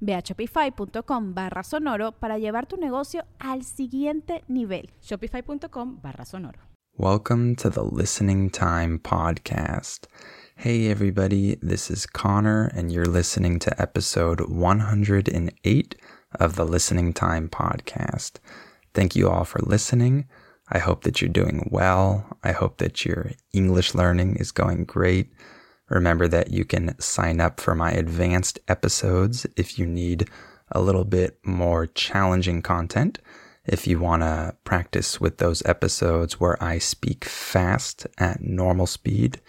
Ve a shopify.com barra sonoro para llevar tu negocio al siguiente nivel. Shopify.com barra sonoro. Welcome to the Listening Time Podcast. Hey everybody, this is Connor and you're listening to episode 108 of the Listening Time Podcast. Thank you all for listening. I hope that you're doing well. I hope that your English learning is going great. Remember that you can sign up for my advanced episodes if you need a little bit more challenging content. If you want to practice with those episodes where I speak fast at normal speed,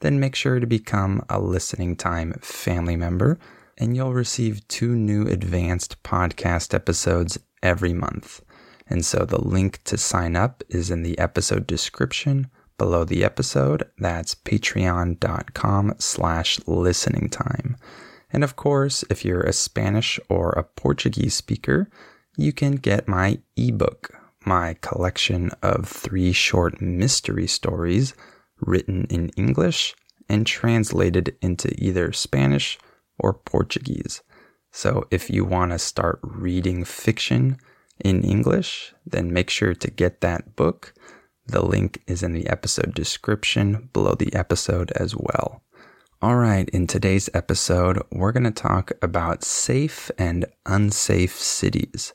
then make sure to become a listening time family member and you'll receive two new advanced podcast episodes every month. And so the link to sign up is in the episode description below the episode. That's patreon.com slash listening time. And of course, if you're a Spanish or a Portuguese speaker, you can get my ebook, my collection of three short mystery stories written in English and translated into either Spanish or Portuguese. So if you want to start reading fiction in English, then make sure to get that book. The link is in the episode description below the episode as well. All right, in today's episode, we're going to talk about safe and unsafe cities.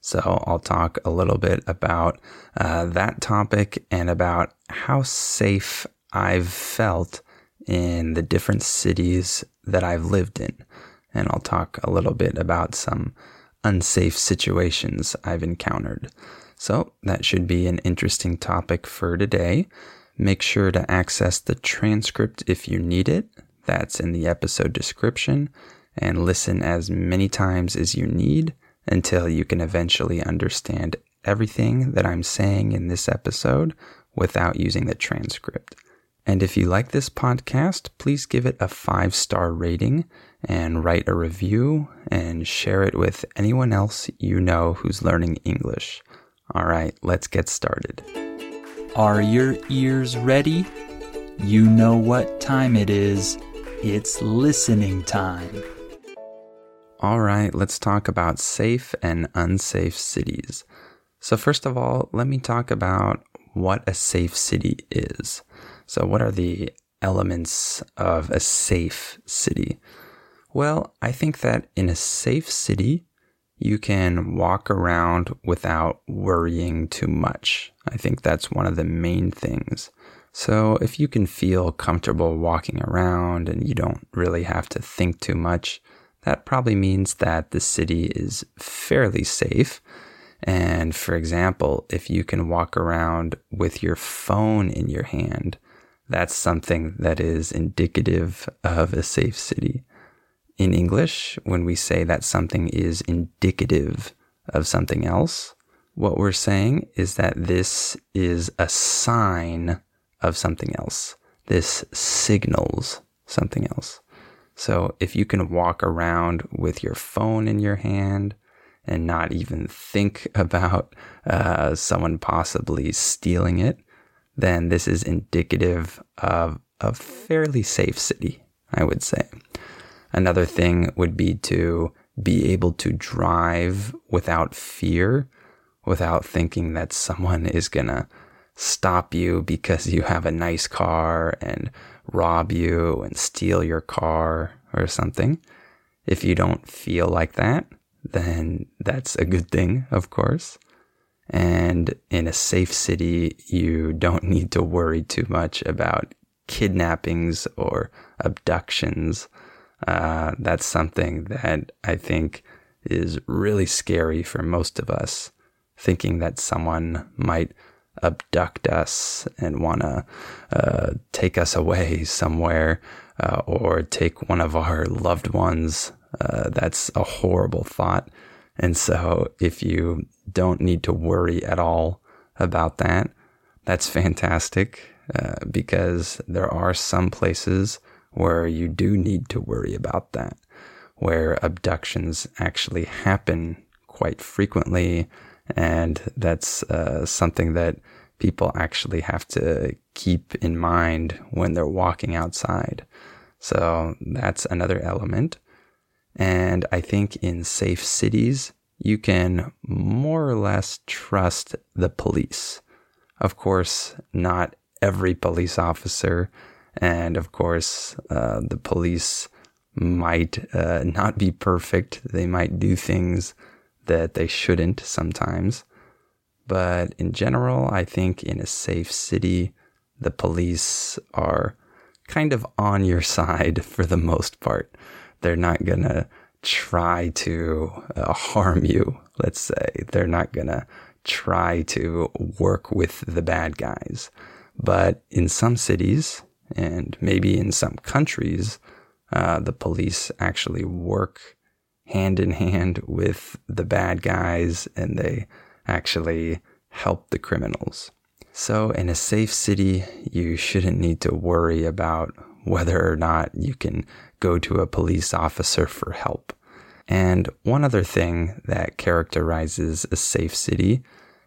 So I'll talk a little bit about uh, that topic and about how safe I've felt in the different cities that I've lived in. And I'll talk a little bit about some unsafe situations I've encountered. So that should be an interesting topic for today. Make sure to access the transcript if you need it. That's in the episode description and listen as many times as you need until you can eventually understand everything that I'm saying in this episode without using the transcript. And if you like this podcast, please give it a five star rating and write a review and share it with anyone else you know who's learning English. All right, let's get started. Are your ears ready? You know what time it is. It's listening time. All right, let's talk about safe and unsafe cities. So, first of all, let me talk about what a safe city is. So, what are the elements of a safe city? Well, I think that in a safe city, you can walk around without worrying too much. I think that's one of the main things. So, if you can feel comfortable walking around and you don't really have to think too much, that probably means that the city is fairly safe. And for example, if you can walk around with your phone in your hand, that's something that is indicative of a safe city. In English, when we say that something is indicative of something else, what we're saying is that this is a sign of something else. This signals something else. So if you can walk around with your phone in your hand and not even think about uh, someone possibly stealing it, then this is indicative of a fairly safe city, I would say. Another thing would be to be able to drive without fear, without thinking that someone is going to stop you because you have a nice car and rob you and steal your car or something. If you don't feel like that, then that's a good thing, of course. And in a safe city, you don't need to worry too much about kidnappings or abductions. Uh, that's something that I think is really scary for most of us, thinking that someone might abduct us and want to uh, take us away somewhere uh, or take one of our loved ones. Uh, that's a horrible thought. And so, if you don't need to worry at all about that, that's fantastic uh, because there are some places where you do need to worry about that, where abductions actually happen quite frequently. And that's uh, something that people actually have to keep in mind when they're walking outside. So that's another element. And I think in safe cities, you can more or less trust the police. Of course, not every police officer, and of course, uh, the police might uh, not be perfect. They might do things that they shouldn't sometimes. But in general, I think in a safe city, the police are kind of on your side for the most part. They're not going to try to uh, harm you, let's say. They're not going to try to work with the bad guys. But in some cities, and maybe in some countries, uh, the police actually work hand in hand with the bad guys and they actually help the criminals. So, in a safe city, you shouldn't need to worry about whether or not you can go to a police officer for help. And one other thing that characterizes a safe city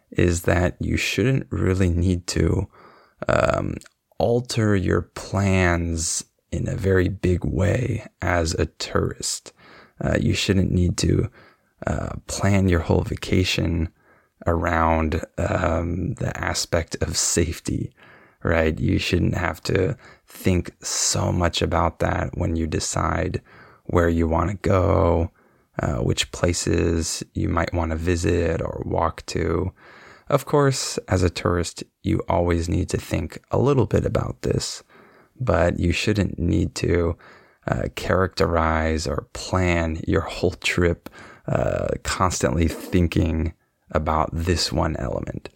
is that you shouldn't really need to um, alter your plans in a very big way as a tourist. Uh, you shouldn't need to uh, plan your whole vacation around um, the aspect of safety, right? You shouldn't have to think so much about that when you decide where you want to go, uh, which places you might want to visit or walk to. Of course, as a tourist, you always need to think a little bit about this, but you shouldn't need to uh, characterize or plan your whole trip uh, constantly thinking about this one element.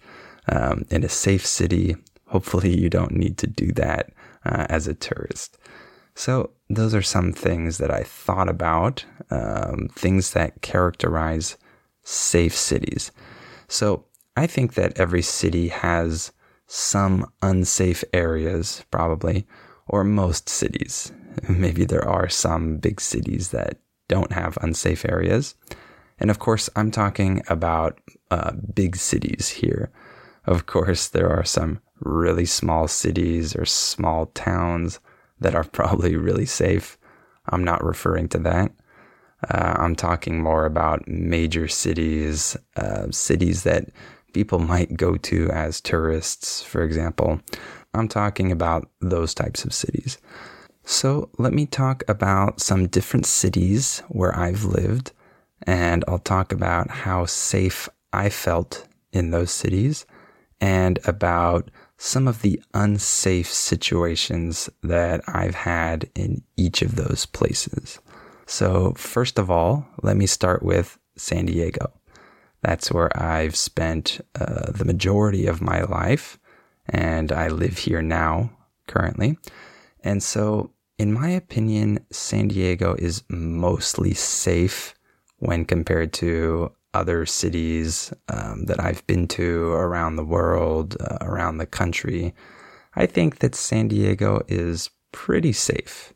Um, in a safe city, hopefully you don't need to do that uh, as a tourist. So, those are some things that I thought about, um, things that characterize safe cities. So, I think that every city has some unsafe areas, probably, or most cities. Maybe there are some big cities that don't have unsafe areas. And of course, I'm talking about uh, big cities here. Of course, there are some really small cities or small towns that are probably really safe. I'm not referring to that. Uh, I'm talking more about major cities, uh, cities that people might go to as tourists, for example. I'm talking about those types of cities. So let me talk about some different cities where I've lived, and I'll talk about how safe I felt in those cities and about some of the unsafe situations that I've had in each of those places. So, first of all, let me start with San Diego. That's where I've spent uh, the majority of my life, and I live here now currently. And so, in my opinion, San Diego is mostly safe when compared to other cities um, that I've been to around the world, uh, around the country, I think that San Diego is pretty safe.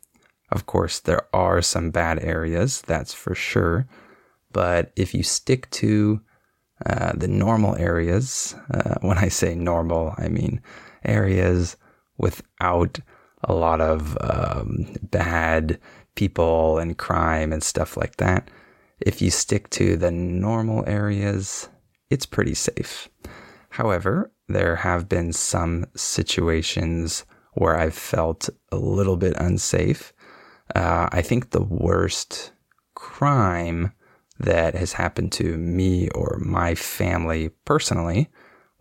Of course, there are some bad areas, that's for sure. But if you stick to uh, the normal areas, uh, when I say normal, I mean areas without a lot of um, bad people and crime and stuff like that, if you stick to the normal areas, it's pretty safe. However, there have been some situations where I've felt a little bit unsafe. Uh, I think the worst crime that has happened to me or my family personally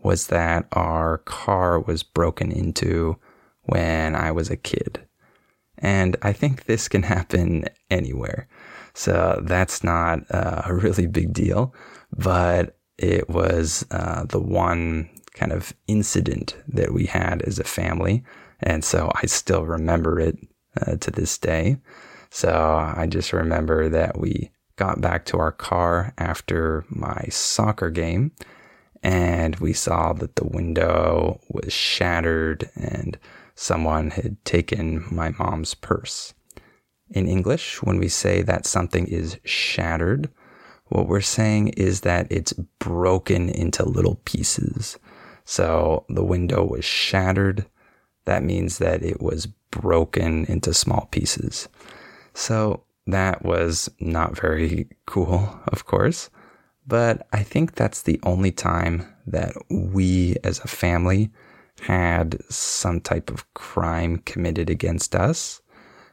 was that our car was broken into when I was a kid. And I think this can happen anywhere. So that's not uh, a really big deal, but it was uh, the one kind of incident that we had as a family. And so I still remember it uh, to this day. So I just remember that we got back to our car after my soccer game and we saw that the window was shattered and someone had taken my mom's purse. In English, when we say that something is shattered, what we're saying is that it's broken into little pieces. So the window was shattered. That means that it was broken into small pieces. So that was not very cool, of course. But I think that's the only time that we as a family had some type of crime committed against us.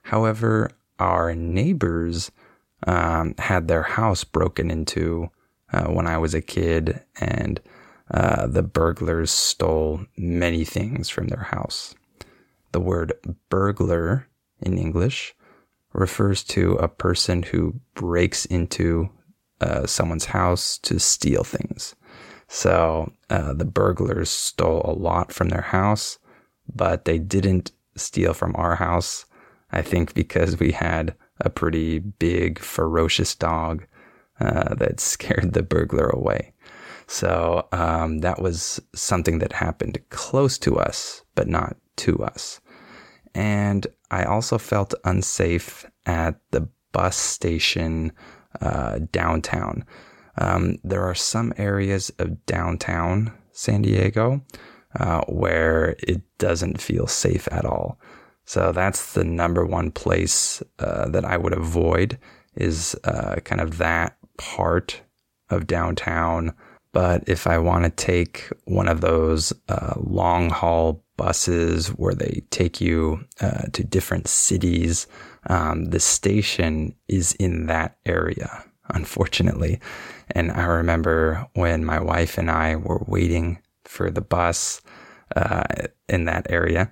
However, our neighbors um, had their house broken into uh, when I was a kid, and uh, the burglars stole many things from their house. The word burglar in English refers to a person who breaks into uh, someone's house to steal things. So uh, the burglars stole a lot from their house, but they didn't steal from our house. I think because we had a pretty big, ferocious dog uh, that scared the burglar away. So um, that was something that happened close to us, but not to us. And I also felt unsafe at the bus station uh, downtown. Um, there are some areas of downtown San Diego uh, where it doesn't feel safe at all. So that's the number one place uh, that I would avoid is uh, kind of that part of downtown. But if I want to take one of those uh, long haul buses where they take you uh, to different cities, um, the station is in that area, unfortunately. And I remember when my wife and I were waiting for the bus uh, in that area,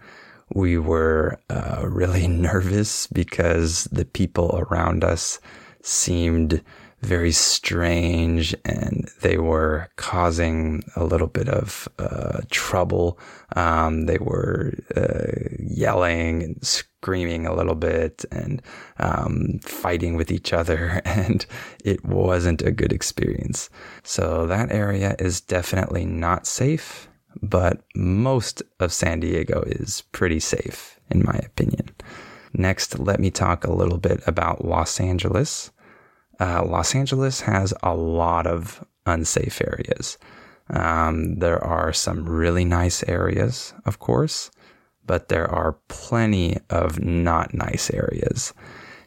we were uh, really nervous because the people around us seemed very strange and they were causing a little bit of uh, trouble. Um, they were uh, yelling and screaming a little bit and um, fighting with each other, and it wasn't a good experience. So that area is definitely not safe, but most of San Diego is pretty safe, in my opinion. Next, let me talk a little bit about Los Angeles uh, Los Angeles has a lot of unsafe areas. Um, there are some really nice areas, of course, but there are plenty of not nice areas.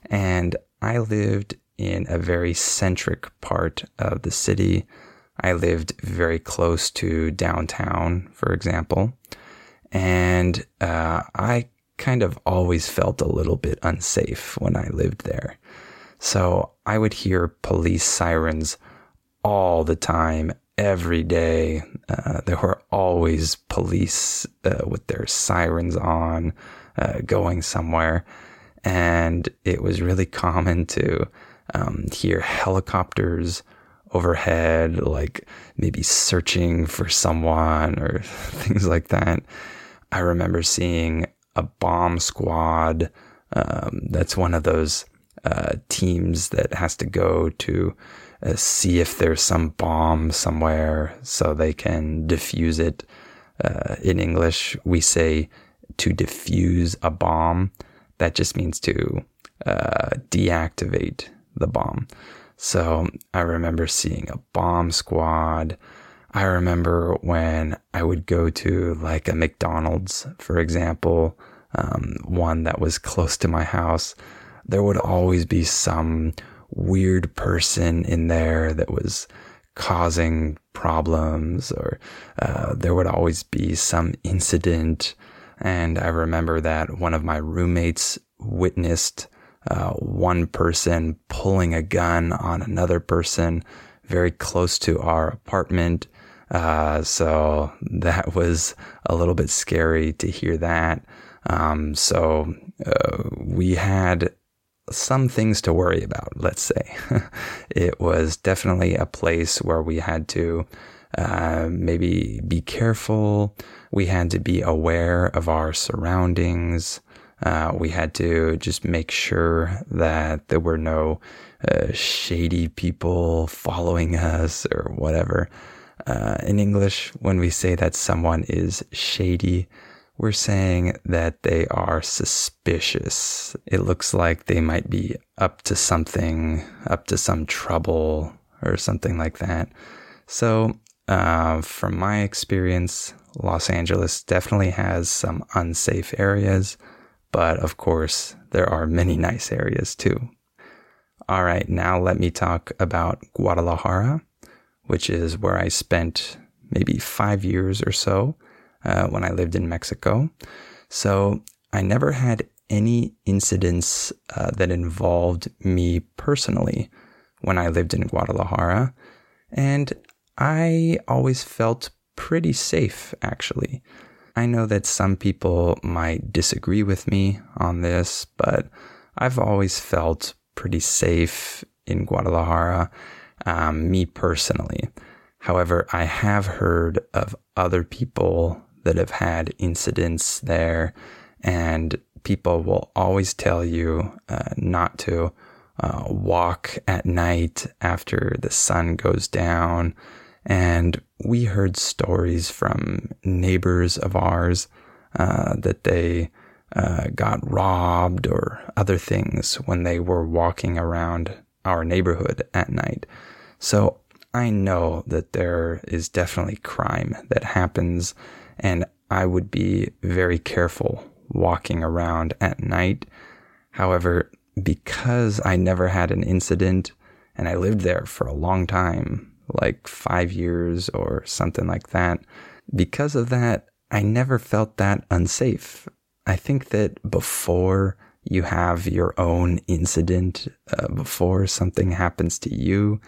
And I lived in a very centric part of the city. I lived very close to downtown, for example. And uh, I kind of always felt a little bit unsafe when I lived there. So I would hear police sirens all the time, every day. Uh, there were always police uh, with their sirens on, uh, going somewhere. And it was really common to um, hear helicopters overhead, like maybe searching for someone or things like that. I remember seeing a bomb squad. Um, that's one of those uh, teams that has to go to uh, see if there's some bomb somewhere so they can defuse it. Uh, in English, we say to defuse a bomb. That just means to uh, deactivate the bomb. So I remember seeing a bomb squad. I remember when I would go to like a McDonald's, for example, um, one that was close to my house there would always be some weird person in there that was causing problems, or uh, there would always be some incident. And I remember that one of my roommates witnessed uh, one person pulling a gun on another person very close to our apartment. Uh, so that was a little bit scary to hear that. Um, so uh, we had some things to worry about, let's say. it was definitely a place where we had to uh, maybe be careful. We had to be aware of our surroundings. Uh, we had to just make sure that there were no uh, shady people following us or whatever. Uh, in English, when we say that someone is shady, we're saying that they are suspicious. It looks like they might be up to something, up to some trouble or something like that. So, uh, from my experience, Los Angeles definitely has some unsafe areas, but of course, there are many nice areas too. All right, now let me talk about Guadalajara, which is where I spent maybe five years or so uh, when I lived in Mexico. So I never had any incidents uh, that involved me personally when I lived in Guadalajara. And I always felt pretty safe, actually. I know that some people might disagree with me on this, but I've always felt pretty safe in Guadalajara, um, me personally. However, I have heard of other people that have had incidents there, and people will always tell you uh, not to uh, walk at night after the sun goes down. And we heard stories from neighbors of ours uh, that they uh, got robbed or other things when they were walking around our neighborhood at night. So I know that there is definitely crime that happens and I would be very careful walking around at night. However, because I never had an incident and I lived there for a long time, like five years or something like that, because of that, I never felt that unsafe. I think that before you have your own incident, uh, before something happens to you,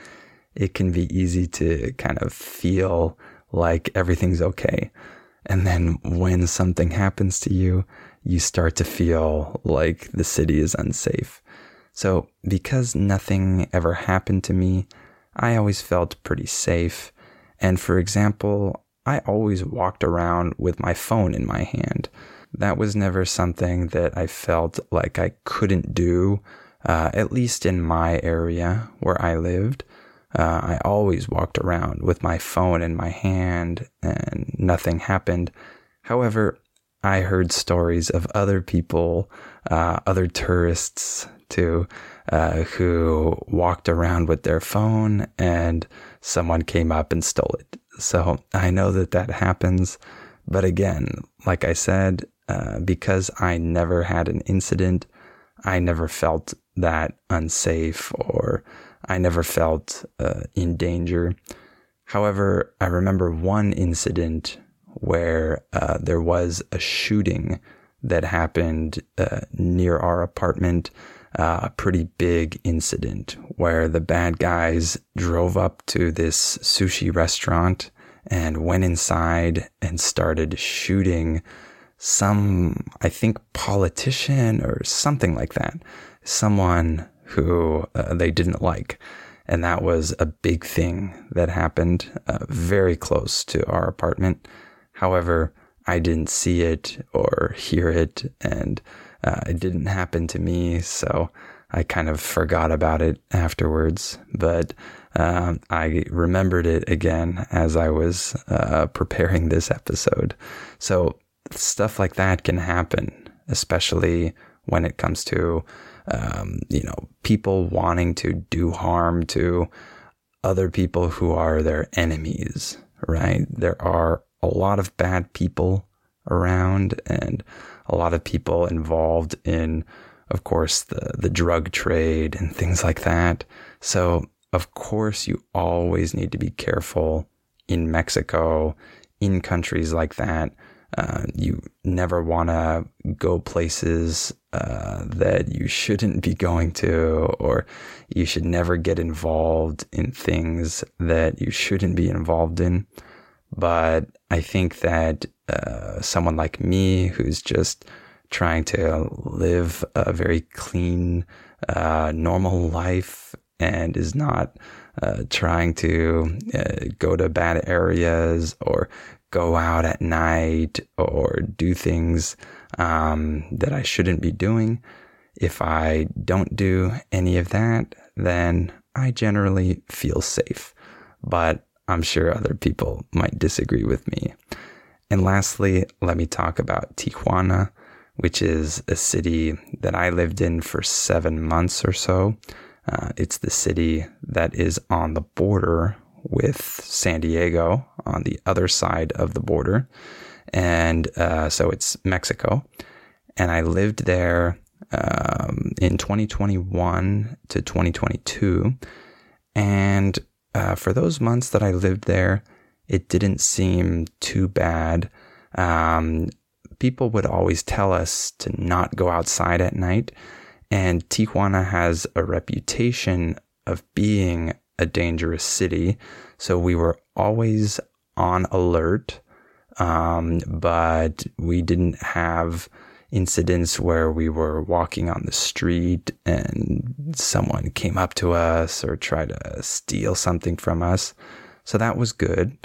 it can be easy to kind of feel like everything's okay. And then when something happens to you, you start to feel like the city is unsafe. So, because nothing ever happened to me, I always felt pretty safe. And for example, I always walked around with my phone in my hand. That was never something that I felt like I couldn't do, uh, at least in my area where I lived. Uh, I always walked around with my phone in my hand and nothing happened. However, I heard stories of other people, uh, other tourists too, uh, who walked around with their phone and someone came up and stole it. So I know that that happens. But again, like I said, uh, because I never had an incident, I never felt that unsafe or I never felt uh, in danger. However, I remember one incident where uh, there was a shooting that happened uh, near our apartment, uh, a pretty big incident where the bad guys drove up to this sushi restaurant and went inside and started shooting some, I think, politician or something like that. Someone who uh, they didn't like. And that was a big thing that happened uh, very close to our apartment. However, I didn't see it or hear it, and uh, it didn't happen to me. So I kind of forgot about it afterwards. But um, I remembered it again as I was uh, preparing this episode. So stuff like that can happen, especially when it comes to um, you know, people wanting to do harm to other people who are their enemies, right? There are a lot of bad people around and a lot of people involved in, of course, the, the drug trade and things like that. So, of course, you always need to be careful in Mexico, in countries like that, Uh, you never want to go places uh, that you shouldn't be going to, or you should never get involved in things that you shouldn't be involved in. But I think that uh, someone like me, who's just trying to live a very clean, uh, normal life and is not uh, trying to uh, go to bad areas or go out at night or do things um, that I shouldn't be doing. If I don't do any of that, then I generally feel safe. But I'm sure other people might disagree with me. And lastly, let me talk about Tijuana, which is a city that I lived in for seven months or so. Uh, it's the city that is on the border with San Diego on the other side of the border. And uh, so it's Mexico. And I lived there um, in 2021 to 2022. And uh, for those months that I lived there, it didn't seem too bad. Um, people would always tell us to not go outside at night. And Tijuana has a reputation of being a dangerous city. So we were always on alert. Um, but we didn't have incidents where we were walking on the street and someone came up to us or tried to steal something from us. So that was good.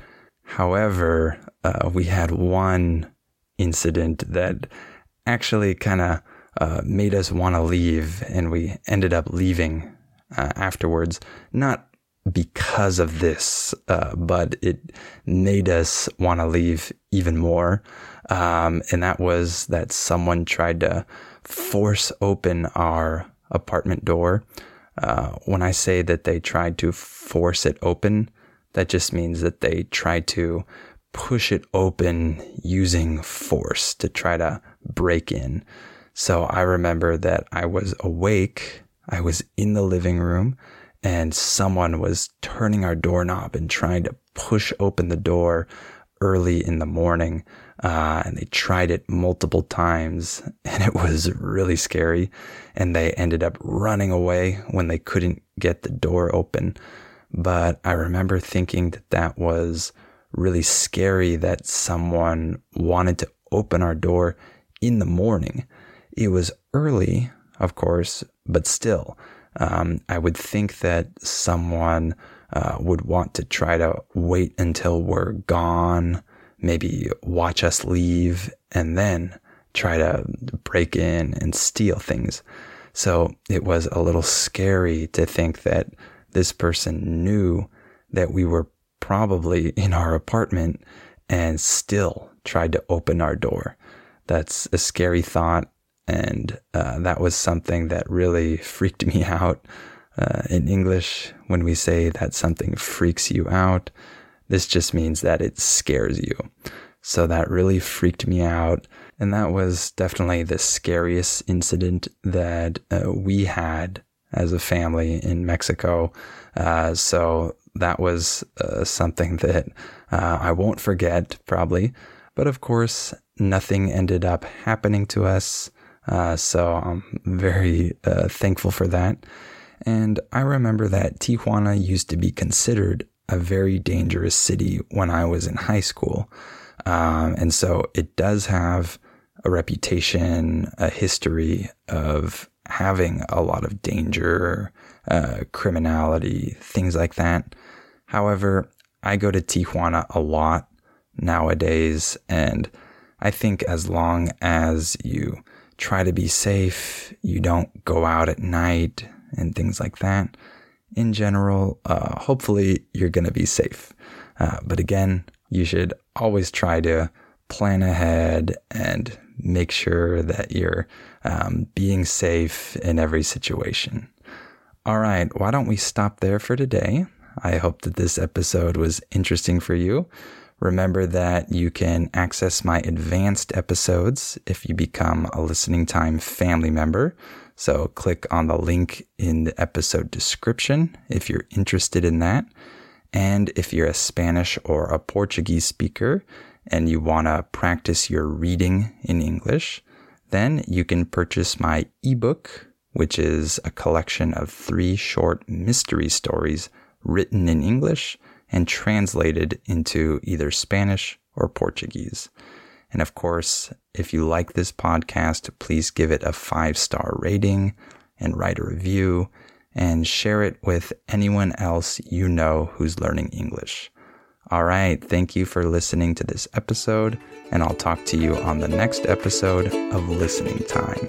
However, uh, we had one incident that actually kind of uh, made us want to leave, and we ended up leaving uh, afterwards. Not because of this, uh, but it made us want to leave even more. Um, and that was that someone tried to force open our apartment door. Uh, when I say that they tried to force it open, that just means that they tried to push it open using force to try to break in. So I remember that I was awake. I was in the living room and someone was turning our doorknob and trying to push open the door early in the morning. Uh, and they tried it multiple times and it was really scary. And they ended up running away when they couldn't get the door open. But I remember thinking that that was really scary that someone wanted to open our door in the morning. It was early, of course, but still, um, I would think that someone uh, would want to try to wait until we're gone, maybe watch us leave, and then try to break in and steal things. So it was a little scary to think that this person knew that we were probably in our apartment and still tried to open our door. That's a scary thought. And uh, that was something that really freaked me out. Uh, in English, when we say that something freaks you out, this just means that it scares you. So that really freaked me out. And that was definitely the scariest incident that uh, we had as a family in Mexico. Uh, so that was uh, something that uh, I won't forget, probably. But of course, nothing ended up happening to us. Uh, so I'm very uh, thankful for that. And I remember that Tijuana used to be considered a very dangerous city when I was in high school. Um, and so it does have a reputation, a history of having a lot of danger, uh, criminality, things like that. However, I go to Tijuana a lot nowadays, and I think as long as you try to be safe, you don't go out at night and things like that, in general, uh, hopefully you're going to be safe. Uh, but again, you should always try to plan ahead and make sure that you're um, being safe in every situation. All right, why don't we stop there for today? I hope that this episode was interesting for you. Remember that you can access my advanced episodes if you become a listening time family member. So click on the link in the episode description if you're interested in that. And if you're a Spanish or a Portuguese speaker and you want to practice your reading in English, then you can purchase my ebook, which is a collection of three short mystery stories written in English and translated into either Spanish or Portuguese. And of course, if you like this podcast, please give it a five star rating and write a review and share it with anyone else you know who's learning English. All right, thank you for listening to this episode, and I'll talk to you on the next episode of Listening Time.